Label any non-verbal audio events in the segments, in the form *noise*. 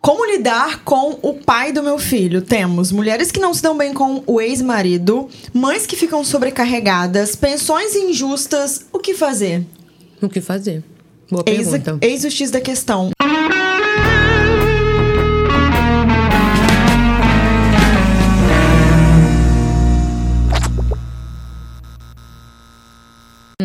Como lidar com o pai do meu filho? Temos mulheres que não se dão bem com o ex-marido, mães que ficam sobrecarregadas, pensões injustas. O que fazer? O que fazer? Boa Eis, pergunta. eis o X da questão.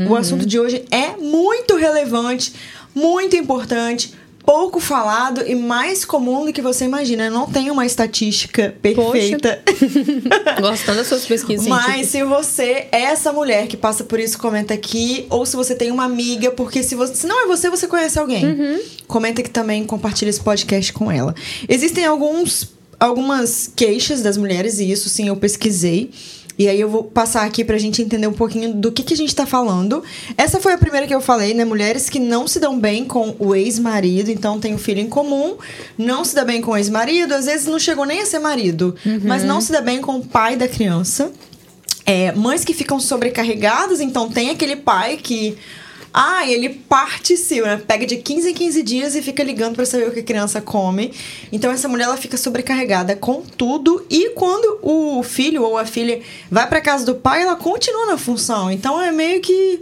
O assunto de hoje é muito relevante, muito importante, pouco falado e mais comum do que você imagina. Eu não tenho uma estatística perfeita. *laughs* Gostando das suas pesquisas Mas se você é essa mulher que passa por isso, comenta aqui. Ou se você tem uma amiga, porque se, você, se não é você, você conhece alguém. Uhum. Comenta aqui também, compartilha esse podcast com ela. Existem alguns, algumas queixas das mulheres, e isso sim eu pesquisei. E aí eu vou passar aqui pra gente entender um pouquinho do que, que a gente tá falando. Essa foi a primeira que eu falei, né? Mulheres que não se dão bem com o ex-marido, então tem um filho em comum, não se dá bem com o ex-marido, às vezes não chegou nem a ser marido, mas não se dá bem com o pai da criança. É, mães que ficam sobrecarregadas, então tem aquele pai que. Ah, ele participa, né? Pega de 15 em 15 dias e fica ligando pra saber o que a criança come. Então essa mulher ela fica sobrecarregada com tudo e quando o filho ou a filha vai pra casa do pai, ela continua na função. Então é meio que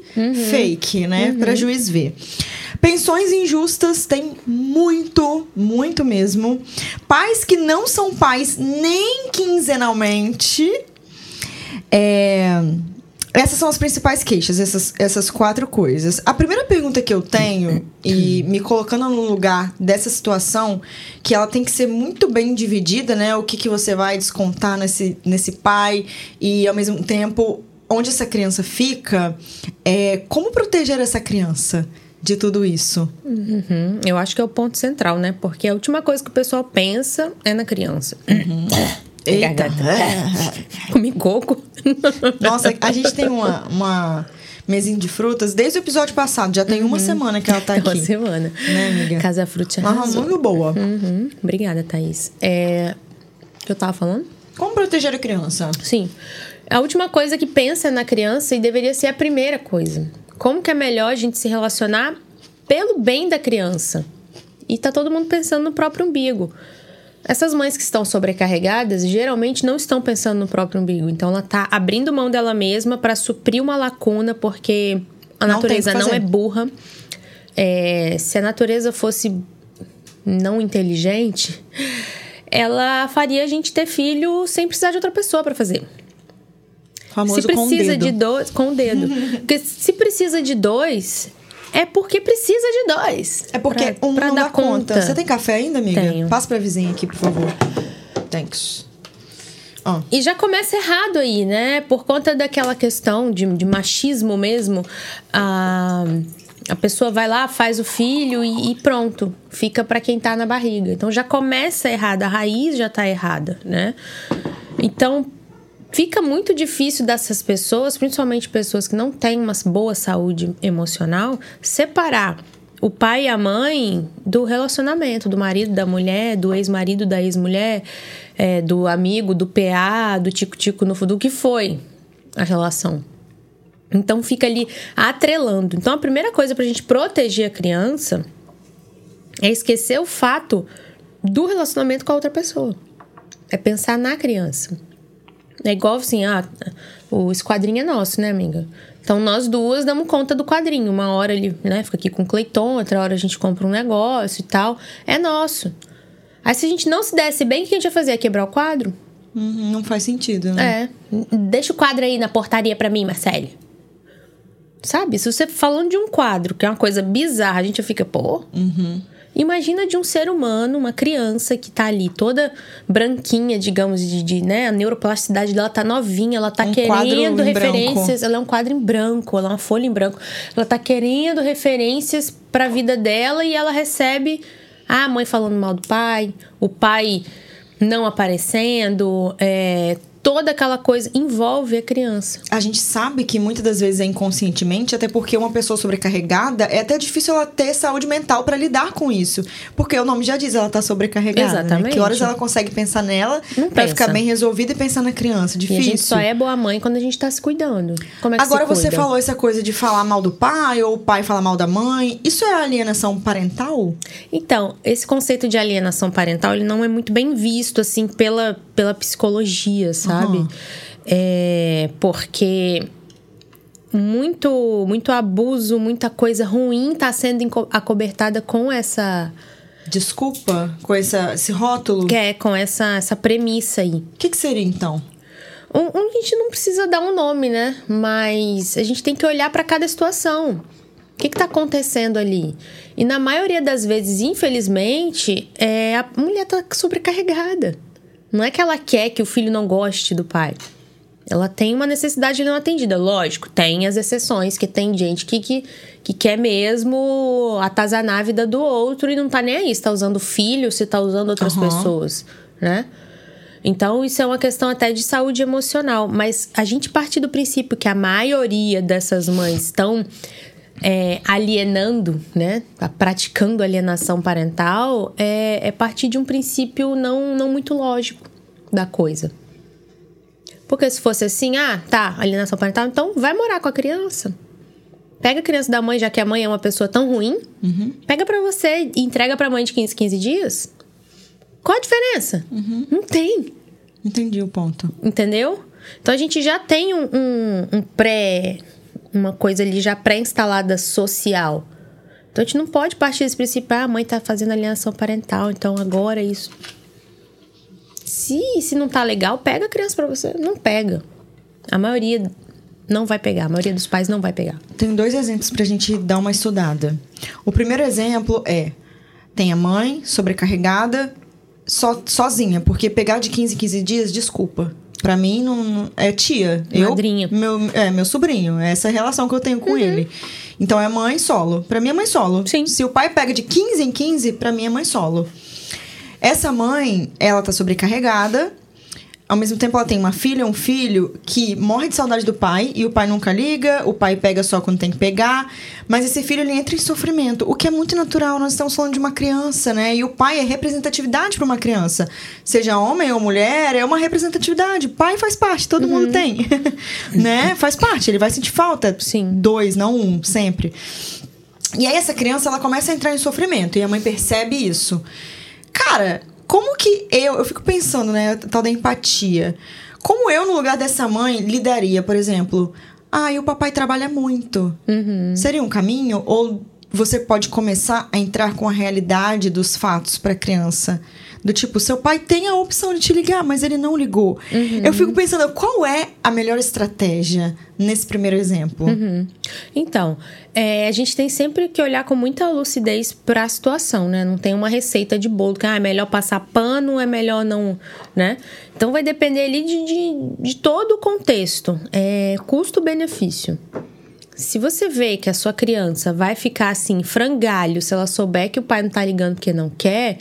fake, né? Pra juiz ver. Pensões injustas tem muito, muito mesmo. Pais que não são pais nem quinzenalmente. É, Essas são as principais queixas, essas, essas quatro coisas. A primeira pergunta que eu tenho, *clears throat* e me colocando no lugar dessa situação, que ela tem que ser muito bem dividida, né? O que, que você vai descontar nesse, nesse pai, e ao mesmo tempo, onde essa criança fica, é como proteger essa criança de tudo isso? Uhum. Eu acho que é o ponto central, né? Porque a última coisa que o pessoal pensa é na criança. *clears throat* Eita. *laughs* *laughs* Comi coco. *laughs* Nossa, a gente tem uma, uma mesinha de frutas desde o episódio passado. Já tem uma semana que ela tá É uma aqui. semana. Né, amiga? Casa Fruta Uma arrasou. muito boa. Uhum. Obrigada, Thaís. É... O que eu tava falando? Como proteger a criança? Sim. A última coisa que pensa é na criança e deveria ser a primeira coisa. Como que é melhor a gente se relacionar pelo bem da criança? E tá todo mundo pensando no próprio umbigo. Essas mães que estão sobrecarregadas geralmente não estão pensando no próprio umbigo. Então ela tá abrindo mão dela mesma para suprir uma lacuna, porque a Não natureza não é burra. É, se a natureza fosse não inteligente, ela faria a gente ter filho sem precisar de outra pessoa para fazer. Famoso se com o precisa dedo. de dois, com o dedo. *laughs* Porque se precisa de dois, é porque precisa de dois. É porque Pra- um pra não dar dá conta. Você tem café ainda, amiga? Tenho. Passa pra vizinha aqui, por favor. Thanks. Ó, E já começa errado aí, né? Por conta daquela questão de, de machismo mesmo. A, a pessoa vai lá, faz o filho e, e pronto. Fica pra quem tá na barriga. Então já começa errado, a raiz já tá errada, né? Então fica muito difícil dessas pessoas, principalmente pessoas que não têm uma boa saúde emocional, separar o pai e a mãe do relacionamento, do marido, da mulher, do ex-marido, da ex-mulher, é, do amigo, do PA, do tico-tico no do que foi a relação. Então fica ali atrelando. Então a primeira coisa pra gente proteger a criança é esquecer o fato do relacionamento com a outra pessoa. É pensar na criança. É igual assim, ah, o esquadrinho é nosso, né, amiga? Então nós duas damos conta do quadrinho. Uma hora ele, né, fica aqui com o Cleiton, outra hora a gente compra um negócio e tal. É nosso. Aí se a gente não se desse bem, o que a gente ia fazer? Ia quebrar o quadro? uhum, não faz sentido, né? É. Deixa o quadro aí na portaria pra mim, Marcele. Sabe? Se você falando de um quadro, que é uma coisa bizarra, a gente fica, pô. Imagina de um ser humano, uma criança que tá ali toda branquinha, digamos, de, de, né? A neuroplasticidade dela tá novinha, ela tá Um querendo referências. Ela é um quadro em branco, ela é uma folha em branco. Ela tá querendo referências pra vida dela e ela recebe a mãe falando mal do pai, o pai não aparecendo, é, toda aquela coisa envolve a criança. A gente sabe que muitas das vezes é inconscientemente, até porque uma pessoa sobrecarregada é até difícil ela ter saúde mental para lidar com isso. Porque o nome já diz, ela tá sobrecarregada. né? Exatamente. Que horas ela consegue pensar nela para ficar bem resolvida e pensar na criança? E Difícil. a gente só é boa mãe quando a gente tá se cuidando. Como é que Agora você falou essa coisa de falar mal do pai ou o pai falar mal da mãe. Isso é alienação parental? Então, esse conceito de alienação parental, ele não é muito bem visto, assim, pela, pela psicologia, sabe? Uhum. É, porque muito, muito abuso, muita coisa ruim tá sendo acobertada com essa... Desculpa com essa, esse rótulo. Que é, com essa, essa premissa aí. O que, que seria então? Um, um, a gente não precisa dar um nome, né? Mas a gente tem que olhar para cada situação. O que está acontecendo ali? E na maioria das vezes, infelizmente, é, a mulher tá sobrecarregada. Não é que ela quer que o filho não goste do pai. Ela tem uma necessidade não atendida. Lógico, tem as exceções, que tem gente que, que, que quer mesmo atazanar a vida do outro e não tá nem aí se tá usando filho, se tá usando outras Aham. pessoas, né? Então, isso é uma questão até de saúde emocional. Mas a gente parte do princípio que a maioria dessas mães estão é, alienando, né? Tá praticando alienação parental, é, é partir de um princípio não, não muito lógico da coisa. Porque se fosse assim, ah, tá, alienação parental, então vai morar com a criança. Pega a criança da mãe, já que a mãe é uma pessoa tão ruim, pega pra você e entrega pra mãe de 15, 15 dias. Qual a diferença? Não tem. Entendi o ponto. Entendeu? Então a gente já tem um, um- um pré. Uma coisa ali já pré-instalada social. Então a gente não pode partir desse princípio, ah, a mãe tá fazendo alienação parental, então agora é isso. Se, se não tá legal, pega a criança pra você. Não pega. A maioria não vai pegar, a maioria dos pais não vai pegar. Tem dois exemplos pra gente dar uma estudada. O primeiro exemplo é: tem a mãe sobrecarregada, so, sozinha, porque pegar de 15 em 15 dias, desculpa. Pra mim, não, é tia. Madrinha. Eu, meu, é, meu sobrinho. É essa a relação que eu tenho com ele. Então, é mãe solo. Pra mim, é mãe solo. Sim. Se o pai pega de 15 em 15, pra mim, é mãe solo. Essa mãe, ela tá sobrecarregada. Ao mesmo tempo, ela tem uma filha, um filho que morre de saudade do pai e o pai nunca liga, o pai pega só quando tem que pegar, mas esse filho ele entra em sofrimento, o que é muito natural. Nós estamos falando de uma criança, né? E o pai é representatividade para uma criança, seja homem ou mulher, é uma representatividade. Pai faz parte, todo mundo tem, *laughs* né? Faz parte, ele vai sentir falta. Sim. Dois, não um, sempre. E aí essa criança ela começa a entrar em sofrimento e a mãe percebe isso. Cara, como que eu, eu fico pensando, né, tal da empatia. Como eu no lugar dessa mãe lidaria, por exemplo, ah, e o papai trabalha muito. Seria um caminho ou você pode começar a entrar com a realidade dos fatos para a criança? Do tipo, seu pai tem a opção de te ligar, mas ele não ligou. Eu fico pensando, qual é a melhor estratégia nesse primeiro exemplo? Então, é, a gente tem sempre que olhar com muita lucidez para a situação, né? Não tem uma receita de bolo que ah, é melhor passar pano, é melhor não, né? Então vai depender ali de, de, de todo o contexto. É, Custo-benefício. Se você vê que a sua criança vai ficar assim, frangalho, se ela souber que o pai não tá ligando porque não quer,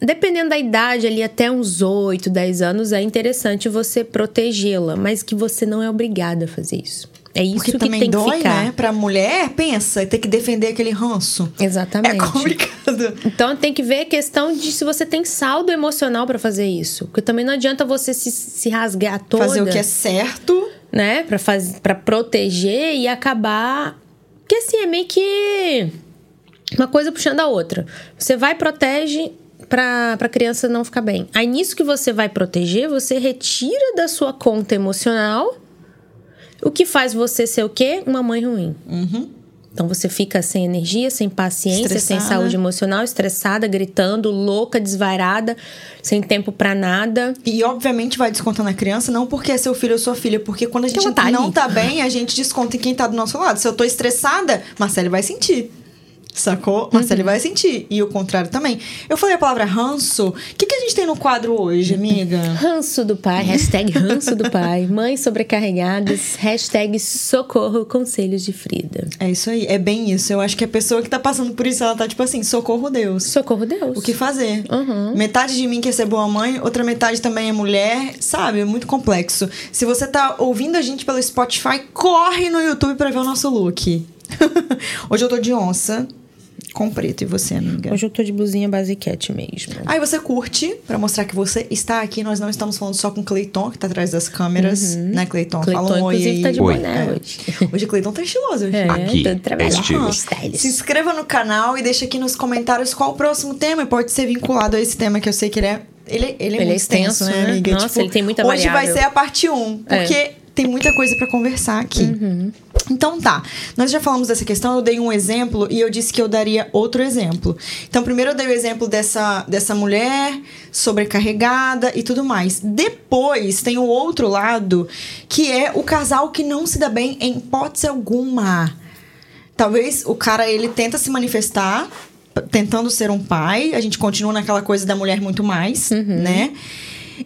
dependendo da idade, ali até uns 8, 10 anos, é interessante você protegê-la, mas que você não é obrigada a fazer isso. É isso Porque que também tem dói, que ficar. né? Pra mulher, pensa, ter que defender aquele ranço. Exatamente. É complicado. Então tem que ver a questão de se você tem saldo emocional pra fazer isso. Porque também não adianta você se, se rasgar toda, Fazer o que é certo. né, para fazer para proteger e acabar que assim é meio que uma coisa puxando a outra. Você vai e protege pra, pra criança não ficar bem. Aí nisso que você vai proteger, você retira da sua conta emocional o que faz você ser o quê? Uma mãe ruim. Então você fica sem energia, sem paciência, sem Estressada. saúde emocional, estressada, gritando, louca, desvairada, sem tempo pra nada. E obviamente vai descontar na criança, não porque é seu filho ou sua filha, porque quando a gente tá não ali. tá bem, a gente desconta em quem tá do nosso lado. Se eu tô estressada, Marcelo vai sentir. Sacou? Mas ele vai sentir. E o contrário também. Eu falei a palavra ranço. O que, que a gente tem no quadro hoje, amiga? Ranço do pai, hashtag ranço do pai. *laughs* Mães sobrecarregadas, hashtag socorro conselhos de Frida. É isso aí, é bem isso. Eu acho que a pessoa que tá passando por isso, ela tá tipo assim, socorro Deus. Socorro Deus. O que fazer? Uhum. Metade de mim quer ser boa mãe, outra metade também é mulher, sabe? É muito complexo. Se você tá ouvindo a gente pelo Spotify, corre no YouTube pra ver o nosso look. *laughs* Hoje eu tô de onça com preto. E você, amiga? Hoje eu tô de blusinha basiquete mesmo. Aí você curte, pra mostrar que você está aqui. Nós não estamos falando só com o Cleiton, que tá atrás das câmeras. Né, Cleiton? Cleiton, Fala um oi inclusive, aí. tá de Oi. boné É. hoje. *laughs* Hoje o Cleiton tá estiloso. Hoje. É, Aqui, é estilo. Aham. Stylish. Se inscreva no canal e deixa aqui nos comentários qual o próximo tema. E pode ser vinculado a esse tema, que eu sei que ele é. Ele, ele é Ele é muito extenso, extenso, né, né? amiga? Nossa, ele tem muita Hoje vai variável. ser a parte 1, porque tem muita coisa pra conversar aqui. Uhum. Então tá, nós já falamos dessa questão, eu dei um exemplo e eu disse que eu daria outro exemplo. Então, primeiro eu dei o exemplo dessa, dessa mulher sobrecarregada e tudo mais. Depois tem o outro lado, que é o casal que não se dá bem em hipótese alguma. Talvez o cara ele tenta se manifestar tentando ser um pai, a gente continua naquela coisa da mulher muito mais, né?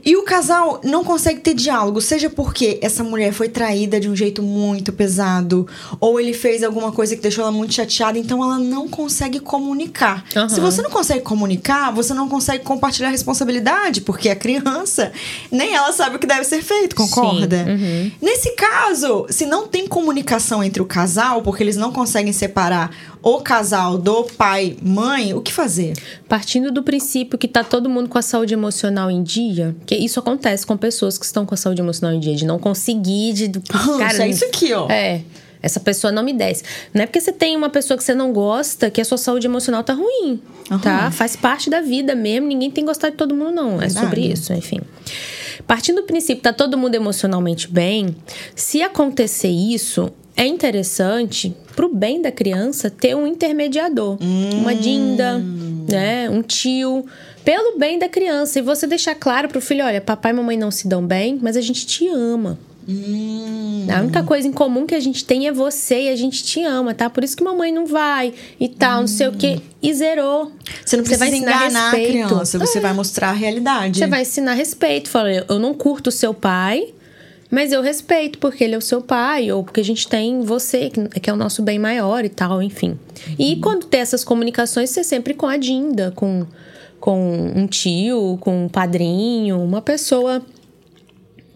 E o casal não consegue ter diálogo, seja porque essa mulher foi traída de um jeito muito pesado, ou ele fez alguma coisa que deixou ela muito chateada, então ela não consegue comunicar. Aham. Se você não consegue comunicar, você não consegue compartilhar a responsabilidade, porque a criança nem ela sabe o que deve ser feito, concorda? uhum. Nesse caso, se não tem comunicação entre o casal, porque eles não conseguem separar o casal do pai, mãe, o que fazer? Partindo do princípio que tá todo mundo com a saúde emocional em dia, que isso acontece com pessoas que estão com a saúde emocional em dia, de não conseguir, de. Ranço, *laughs* é isso aqui, ó. É. Essa pessoa não me desce. Não é porque você tem uma pessoa que você não gosta que a sua saúde emocional tá ruim. Aham. Tá? Faz parte da vida mesmo. Ninguém tem que gostar de todo mundo, não. É sobre Verdade. isso, enfim. Partindo do princípio que tá todo mundo emocionalmente bem, se acontecer isso, é interessante, pro bem da criança, ter um intermediador. Uma dinda, né? Um tio. Pelo bem da criança. E você deixar claro pro filho: olha, papai e mamãe não se dão bem, mas a gente te ama. Hum. A única coisa em comum que a gente tem é você e a gente te ama, tá? Por isso que mamãe não vai e tal, não sei o quê. E zerou. Você não precisa vai ensinar enganar respeito. a criança, você É. vai mostrar a realidade. Você vai ensinar respeito. Fala, eu não curto o seu pai, mas eu respeito porque ele é o seu pai, ou porque a gente tem você, que- que é o nosso bem maior e tal, enfim. E quando tem essas comunicações, você sempre com a Dinda, com, com um tio, com um padrinho, uma pessoa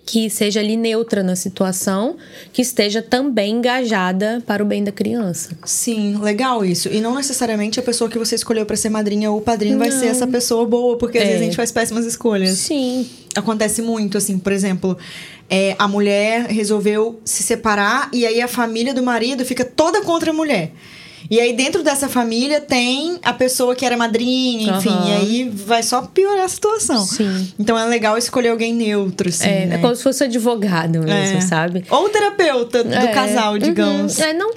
que seja ali neutra na situação, que esteja também engajada para o bem da criança. Sim, legal isso. E não necessariamente a pessoa que você escolheu pra ser madrinha ou padrinho vai Não. ser essa pessoa boa, porque às É. vezes a gente faz péssimas escolhas. Sim. Acontece muito, assim, por exemplo, é, a mulher resolveu se separar e aí a família do marido fica toda contra a mulher. E aí, dentro dessa família, tem a pessoa que era madrinha, enfim, Aham. e aí vai só piorar a situação. Sim. Então é legal escolher alguém neutro, assim. É, né? é como se fosse advogado mesmo, É. sabe? Ou terapeuta do É, casal, digamos. uhum. É, não,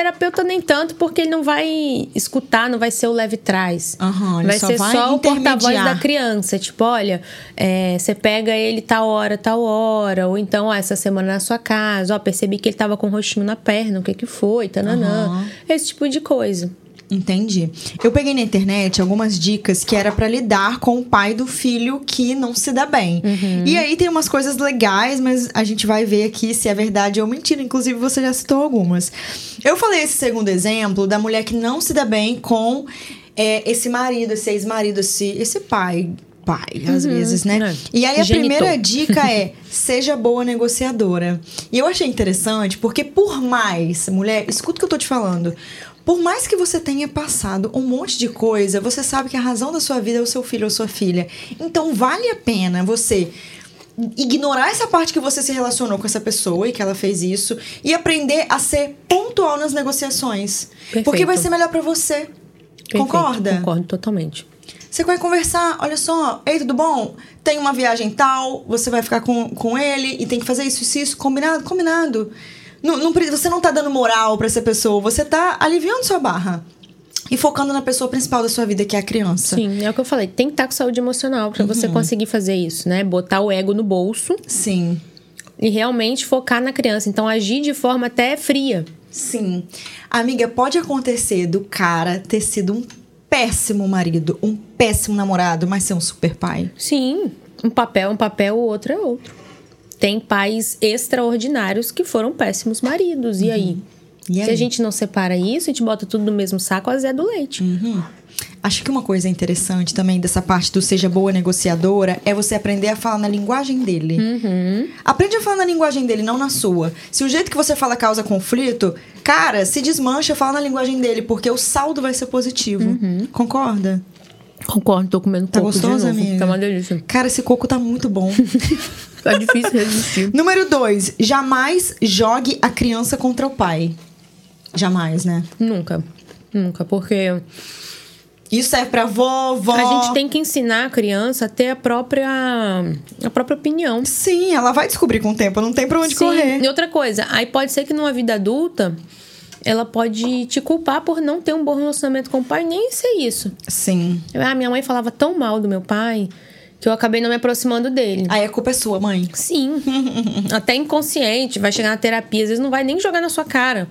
terapeuta nem tanto, porque ele não vai escutar, não vai ser o leve trás. Ele vai só ser vai só o porta-voz da criança. Tipo, olha, é, você pega ele tal hora, tal hora. Ou então, ó, essa semana na sua casa. Ó, percebi que ele tava com um rostinho na perna. O que que foi? Tananã. Aham. Esse tipo de coisa. Entendi. Eu peguei na internet algumas dicas que era pra lidar com o pai do filho que não se dá bem. Uhum. E aí tem umas coisas legais, mas a gente vai ver aqui se é verdade ou mentira. Inclusive, você já citou algumas. Eu falei esse segundo exemplo da mulher que não se dá bem com é, esse marido, esse ex-marido, esse, esse pai. Pai, às vezes, né? é. E aí a Genitor. primeira *laughs* dica é: seja boa negociadora. E eu achei interessante porque, por mais, mulher, escuta o que eu tô te falando. Por mais que você tenha passado um monte de coisa, você sabe que a razão da sua vida é o seu filho ou sua filha. Então vale a pena você ignorar essa parte que você se relacionou com essa pessoa e que ela fez isso e aprender a ser pontual nas negociações. Porque Perfeito. vai ser melhor pra você. Perfeito, Concorda? Concordo totalmente. Você vai conversar, olha só, ei, tudo bom? Tem uma viagem tal, você vai ficar com, com ele e tem que fazer isso, isso, isso, combinado? Combinado. Não, não você não tá dando moral pra essa pessoa, você tá aliviando sua barra. E focando na pessoa principal da sua vida, que é a criança. Sim, é o que eu falei. Tem que estar com saúde emocional pra Uhum. você conseguir fazer isso, né? Botar o ego no bolso Sim. e realmente focar na criança. Então, agir de forma até fria. Sim. Amiga, pode acontecer do cara ter sido um péssimo marido, um péssimo namorado, mas ser um super pai. Sim, um papel é um papel, o outro é outro. Tem pais extraordinários que foram péssimos maridos. E aí? E Se aí? a gente não separa isso, a gente bota tudo no mesmo saco, a Zé do leite. Acho que uma coisa interessante também dessa parte do seja boa negociadora é você aprender a falar na linguagem dele. Aprende a falar na linguagem dele, não na sua. Se o jeito que você fala causa conflito, cara, se desmancha, fala na linguagem dele, porque o saldo vai ser positivo. Concorda? Concordo, tô comendo Tá coco gostoso, de novo. amiga? Tá uma delícia. Cara, esse coco tá muito bom. *laughs* Tá difícil resistir. *laughs* Número dois, jamais jogue a criança contra o pai. Jamais, né? Nunca. Nunca, porque Isso serve pra vovó. a gente tem que ensinar a criança a ter a própria, a própria opinião. Sim, ela vai descobrir com o tempo, não tem pra onde Sim. correr. E outra coisa, aí pode ser que numa vida adulta ela pode te culpar por não ter um bom relacionamento com o pai, nem ser isso. Sim. Ah, minha mãe falava tão mal do meu pai que eu acabei não me aproximando dele. Aí a culpa é sua, mãe. Sim. *laughs* Até inconsciente, vai chegar na terapia, às vezes não vai nem jogar na sua cara.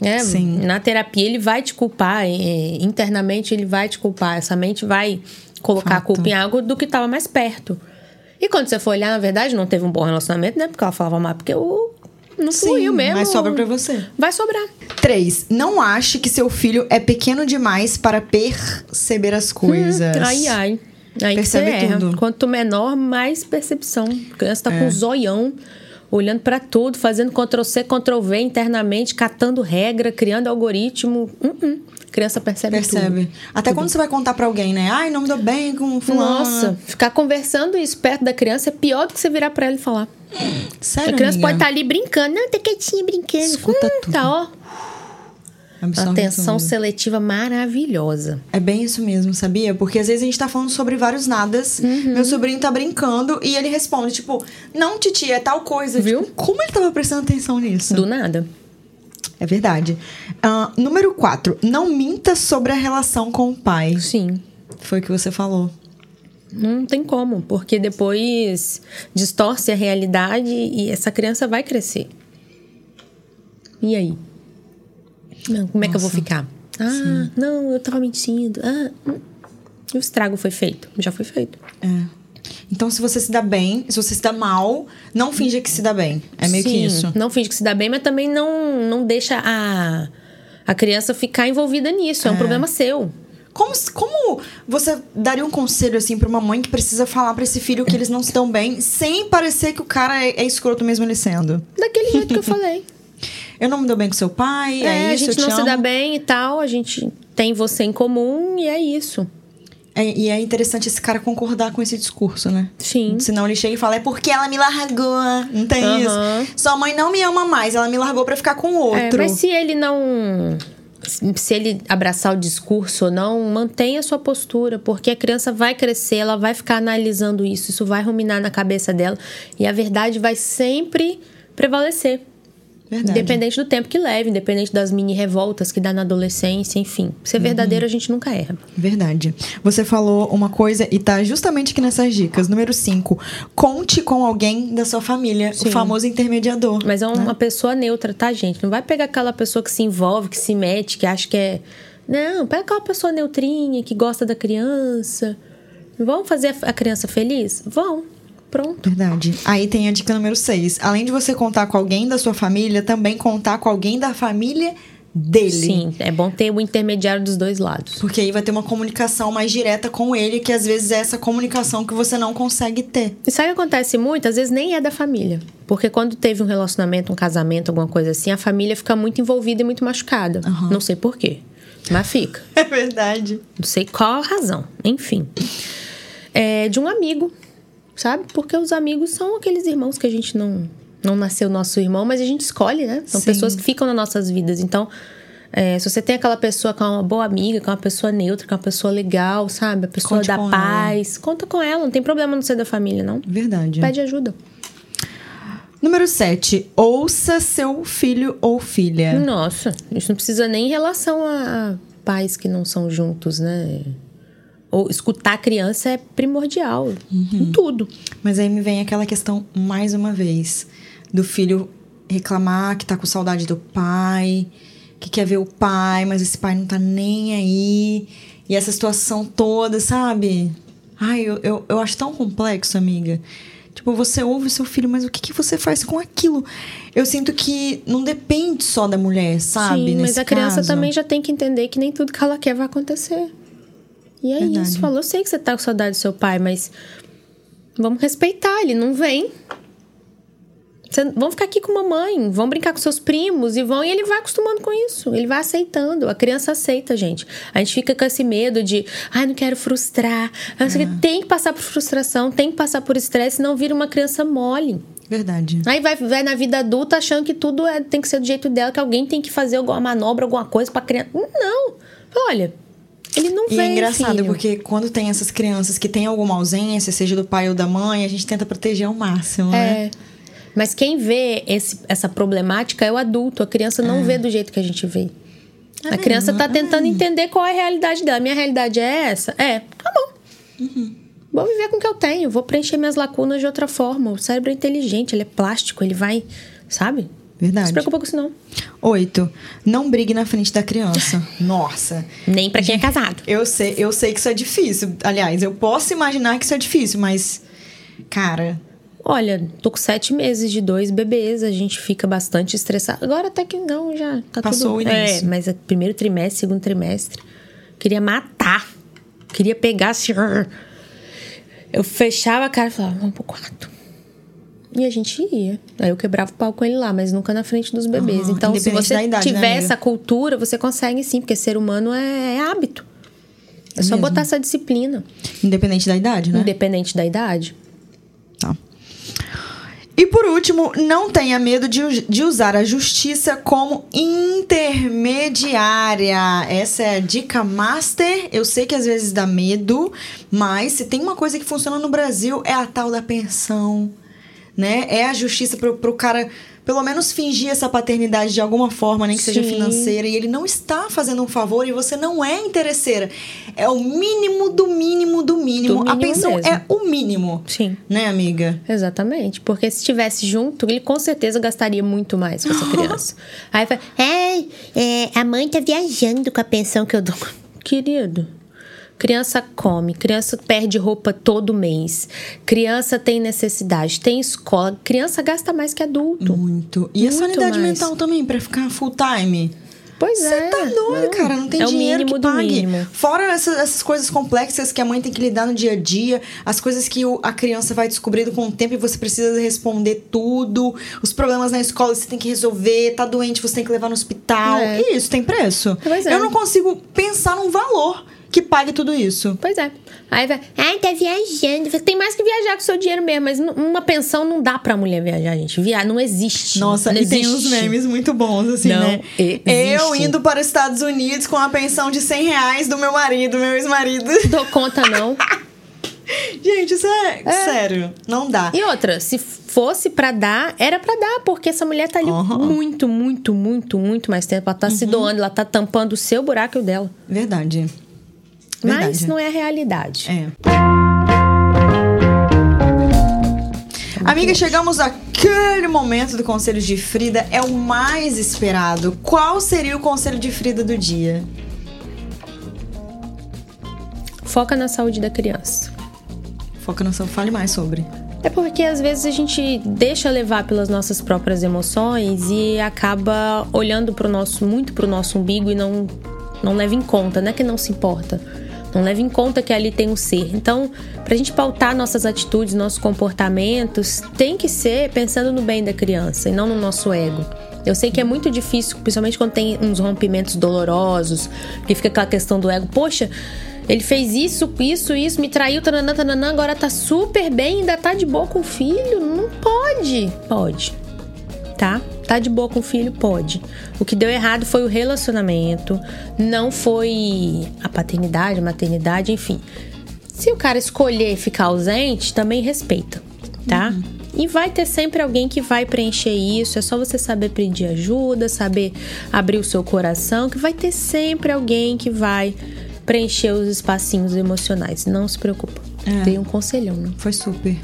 Né? Sim. Na terapia ele vai te culpar, é, internamente ele vai te culpar. Essa mente vai colocar a Fato. culpa em algo do que estava mais perto. E quando você for olhar, na verdade, não teve um bom relacionamento, né? Porque ela falava mal, porque o não fluiu mesmo. mas sobra pra você. Vai sobrar. Três, não ache que seu filho é pequeno demais para perceber as coisas. Ai, ai. Aí Percebe tudo. Quanto menor, mais percepção. A criança tá É. com um zoião, olhando pra tudo, fazendo Ctrl-C, Ctrl-V internamente, catando regra, criando algoritmo. Hum. A criança percebe, Percebe. Até quando você vai contar pra alguém, né? Ai, não me dou bem com tudo. fulano. Nossa, ficar conversando isso perto da criança é pior do que você virar pra ela e falar. Sério, a criança amiga? pode estar ali brincando. Não, tá quietinha brincando. Escuta Hum, tudo. Tá, ó. Absorve Atenção tudo. seletiva maravilhosa. É bem isso mesmo, sabia? Porque às vezes a gente tá falando sobre vários nadas, meu sobrinho tá brincando e ele responde, tipo, não, titia, é tal coisa. Viu? Tipo, como ele tava prestando atenção nisso? Do nada. É verdade. Ah, número 4. Não minta sobre a relação com o pai. Sim. Foi o que você falou. Não tem como, porque depois distorce a realidade e essa criança vai crescer. E aí? Não, como é que eu vou Nossa, ficar? Ah, não, eu tava mentindo. Ah, hum. o estrago foi feito. Já foi feito. É. Então, se você se dá bem, se você se dá mal, não finja que se dá bem. É meio que Sim, isso. Não finge que se dá bem, mas também não, não deixa a, a criança ficar envolvida nisso. É um problema seu. Como, como você daria um conselho assim pra uma mãe que precisa falar pra esse filho que eles não se dão bem, sem parecer que o cara é, é escroto mesmo ele sendo? Daquele jeito que eu falei. Eu não me dou bem com seu pai, é, É, isso, a gente não se amo. dá bem e tal, a gente tem você em comum e é isso. É, e é interessante esse cara concordar com esse discurso, né? Sim. Senão ele chega e fala, é porque ela me largou. Não tem Aham. isso. Sua mãe não me ama mais, ela me largou pra ficar com o É, outro. mas se ele não. Se ele abraçar o discurso ou não, mantenha a sua postura, porque a criança vai crescer, ela vai ficar analisando isso, isso vai ruminar na cabeça dela e a verdade vai sempre prevalecer. Verdade. Independente do tempo que leve, independente das mini revoltas que dá na adolescência, enfim. Ser verdadeiro a gente nunca erra. Verdade. Você falou uma coisa e tá justamente aqui nessas dicas. Número 5. Conte com alguém da sua família, o Sim. famoso intermediador. Mas é uma pessoa neutra, tá, gente? Não vai pegar aquela pessoa que se envolve, que se mete, que acha que é. Não, pega aquela pessoa neutrinha, que gosta da criança. Vão fazer a criança feliz? Vão. Pronto. Verdade. Aí tem a dica número 6. Além de você contar com alguém da sua família, também contar com alguém da família dele. Sim, é bom ter o intermediário dos dois lados. Porque aí vai ter uma comunicação mais direta com ele, que às vezes é essa comunicação que você não consegue ter. E sabe o que acontece muito? Às vezes nem é da família. Porque quando teve um relacionamento, um casamento, alguma coisa assim, a família fica muito envolvida e muito machucada. Não sei por quê. Mas fica. *laughs* É verdade. Não sei qual a razão. Enfim. É de um amigo, sabe? Porque os amigos são aqueles irmãos que a gente não, não nasceu nosso irmão, mas a gente escolhe, né? São Sim. pessoas que ficam nas nossas vidas. Então, é, se você tem aquela pessoa que é uma boa amiga, que é uma pessoa neutra, que é uma pessoa legal, sabe? A pessoa Conte da paz, conta com ela. Não tem problema não ser da família, não. Verdade. Pede ajuda. Número 7. Ouça seu filho ou filha. Nossa, isso não precisa nem em relação a pais que não são juntos, né? Ou escutar a criança é primordial. Em tudo. Mas aí me vem aquela questão, mais uma vez, do filho reclamar que tá com saudade do pai, que quer ver o pai, mas esse pai não tá nem aí. E essa situação toda, sabe? Ai, eu, eu, eu acho tão complexo, amiga. Tipo, você ouve o seu filho, mas o que, que você faz com aquilo? Eu sinto que não depende só da mulher, sabe? Sim, mas a criança caso. também já tem que entender que nem tudo que ela quer vai acontecer. E é Verdade. isso. Falou, eu sei que você tá com saudade do seu pai, mas vamos respeitar, ele não vem. Cê- vão ficar aqui com mamãe, vão brincar com seus primos e vão e ele vai acostumando com isso, ele vai aceitando. A criança aceita, gente. A gente fica com esse medo de, ai, não quero frustrar. Aí você Tem que passar por frustração, tem que passar por estresse, senão vira uma criança mole. Verdade. Aí vai, vai na vida adulta achando que tudo é- tem que ser do jeito dela, que alguém tem que fazer alguma manobra, alguma coisa pra criança. Não! Olha, ele não E vem. é engraçado, filho. porque quando tem essas crianças que têm alguma ausência, seja do pai ou da mãe, a gente tenta proteger ao máximo, né? É. Mas quem vê esse- essa problemática é o adulto. A criança não É. vê do jeito que a gente vê. a criança tá tentando entender qual é a realidade dela. Minha realidade é essa? É, tá bom. Uhum. Vou viver com o que eu tenho. Vou preencher minhas lacunas de outra forma. O cérebro é inteligente, ele é plástico, ele vai. Sabe? Não Verdade. se preocupa com isso, não. Oito. Não brigue na frente da criança. *laughs* Nossa. Nem pra quem é casado. Eu sei, eu sei que isso é difícil. Aliás, eu posso imaginar que isso é difícil, mas. Cara, Olha, tô com sete meses de dois bebês, a gente fica bastante estressado. Agora até que não, já tá Passou tudo... o início. É, mas é primeiro trimestre, segundo trimestre, queria matar. Queria pegar assim... *laughs* Eu fechava a cara e falava, vamos pro quarto. E a gente ia. Aí eu quebrava o pau com ele lá, mas nunca na frente dos bebês. Então, se você da idade, né, tiver amiga? essa cultura, você consegue sim, porque ser humano é, é hábito. É, só mesmo. botar essa disciplina, independente da idade, né? independente da idade. Tá. E por último, não tenha medo de, de usar a justiça como intermediária. Essa é a dica master. Eu sei que às vezes dá medo, mas se tem uma coisa que funciona no Brasil é a tal da pensão, né? É a justiça pro, pro cara pelo menos fingir essa paternidade de alguma forma, nem que seja Sim. financeira, e ele não está fazendo um favor e você não é interesseira. É o mínimo do mínimo do mínimo. Do a mínimo pensão mesmo. é o mínimo. Sim. Né, amiga? Exatamente. Porque se estivesse junto, ele com certeza gastaria muito mais com essa *laughs* criança. Aí fala, ai, é, a mãe tá viajando com a pensão que eu dou. Querido, criança come, criança perde roupa todo mês, criança tem necessidade, tem escola, criança gasta mais que adulto. Muito. E a Muito sanidade mais. mental também, pra ficar full time? Pois Você é. tá doido, não. cara. Não tem é dinheiro que pague. Fora essas, essas coisas complexas que a mãe tem que lidar no dia a dia, as coisas que o- a criança vai descobrindo com o tempo e você precisa responder tudo, os problemas na escola você tem que resolver, tá doente, você tem que levar no hospital. É. E isso tem preço. Pois é. Eu não consigo pensar num valor que pague tudo isso. Pois é. Aí vai, ai, tá viajando. Tem mais que viajar com o seu dinheiro mesmo, mas uma pensão não dá pra mulher viajar, gente. Viajar não existe. Nossa, não e tem existe. uns memes muito bons, assim, Não né? existe. Eu indo para os Estados Unidos com a pensão de 100 reais do meu marido, meu ex-marido. Dou conta, não. *laughs* Gente, isso é, sério. Não dá. E outra, se fosse pra dar, era pra dar, porque essa mulher tá ali. Uhum. muito, muito, muito, muito mais tempo. Ela tá se doando, ela tá tampando o seu buraco e o dela. Verdade. Mas Verdade. não é a realidade. É. Amiga, chegamos àquele momento do conselho de Frida. É o mais esperado. Qual seria o conselho de Frida do dia? Foca na saúde da criança. Foca no seu. Fale mais sobre. É porque às vezes a gente deixa levar pelas nossas próprias emoções e acaba olhando pro nosso muito pro nosso umbigo e não não leva em conta, não é que não se importa. Não leva em conta que ali tem um ser. Então, pra gente pautar nossas atitudes, nossos comportamentos, tem que ser pensando no bem da criança e não no nosso ego. Eu sei que é muito difícil, principalmente quando tem uns rompimentos dolorosos, que fica aquela questão do ego. Poxa, ele fez isso, isso, isso, me traiu, tananã, tananã, agora tá super bem, ainda tá de boa com o filho? Não pode. Pode. Tá? Tá de boa com o filho? Pode. O que deu errado foi o relacionamento, não foi a paternidade, a maternidade, enfim. Se o cara escolher ficar ausente, também respeita, tá? E vai ter sempre alguém que vai preencher isso. É só você saber pedir ajuda, saber abrir o seu coração, que vai ter sempre alguém que vai preencher os espacinhos emocionais. Não se preocupa. É. Dei um conselhão, né? Foi super.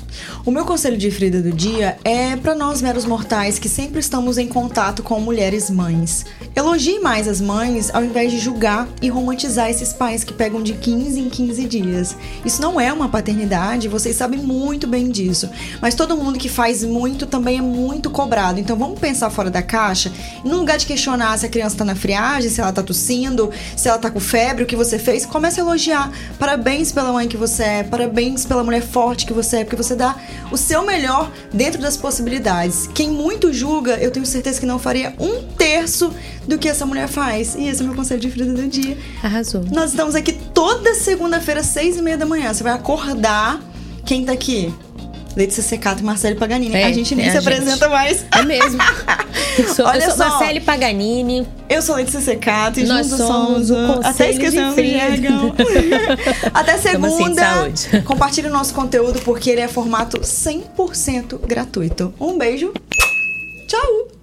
O meu conselho de Frida do dia é para nós meros mortais que sempre estamos em contato com mulheres mães. Elogie mais as mães ao invés de julgar e romantizar esses pais que pegam de 15 em 15 dias. Isso não é uma paternidade, vocês sabem muito bem disso. Mas todo mundo que faz muito também é muito cobrado. Então vamos pensar fora da caixa. E no lugar de questionar se a criança tá na friagem, se ela tá tossindo, se ela tá com febre, o que você fez, comece a elogiar. Parabéns pela mãe que você é, parabéns parabéns pela mulher forte que você é, porque você dá o seu melhor dentro das possibilidades. Quem muito julga, eu tenho certeza que não faria um terço do que essa mulher faz. E esse é o meu conselho de Frida do dia. Arrasou. Nós estamos aqui toda segunda-feira, seis e meia da manhã. Você vai acordar. Quem tá aqui? Letícia Secato e Marcele Paganini. É, a gente nem é se apresenta mais. É mesmo. *laughs* Sou, Olha eu sou só, Marcele Paganini. Eu sou Letícia Secato e Nós juntos somos, o Até esquecemos de jargão. *laughs* Até segunda. Assim, *laughs* compartilhe o nosso conteúdo porque ele é formato 100% gratuito. Um beijo. Tchau.